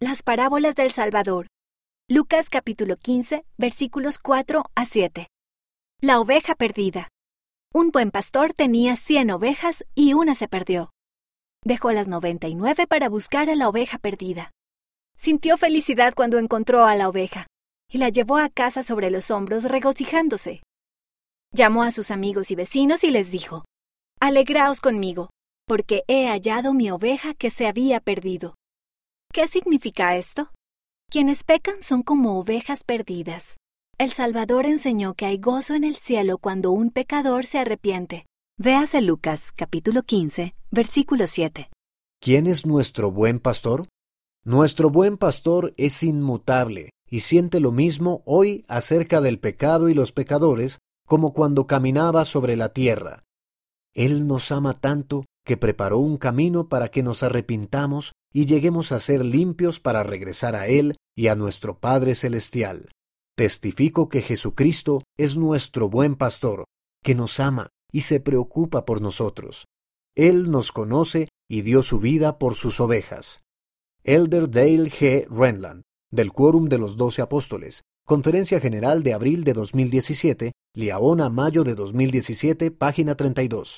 Las parábolas del Salvador. Lucas capítulo 15, versículos 4 a 7. La oveja perdida. Un buen pastor tenía cien ovejas y una se perdió. Dejó las noventa y nueve para buscar a la oveja perdida. Sintió felicidad cuando encontró a la oveja y la llevó a casa sobre los hombros regocijándose. Llamó a sus amigos y vecinos y les dijo, Alegraos conmigo, porque he hallado mi oveja que se había perdido. ¿Qué significa esto? Quienes pecan son como ovejas perdidas. El Salvador enseñó que hay gozo en el cielo cuando un pecador se arrepiente. Véase Lucas capítulo 15, versículo 7. ¿Quién es nuestro buen pastor? Nuestro buen pastor es inmutable y siente lo mismo hoy acerca del pecado y los pecadores como cuando caminaba sobre la tierra. Él nos ama tanto que preparó un camino para que nos arrepintamos y lleguemos a ser limpios para regresar a Él y a nuestro Padre Celestial. Testifico que Jesucristo es nuestro buen pastor, que nos ama y se preocupa por nosotros. Él nos conoce y dio su vida por sus ovejas. Elder Dale G. Renland, del Quórum de los Doce Apóstoles, Conferencia General de abril de 2017, Liaona, mayo de 2017, página 32.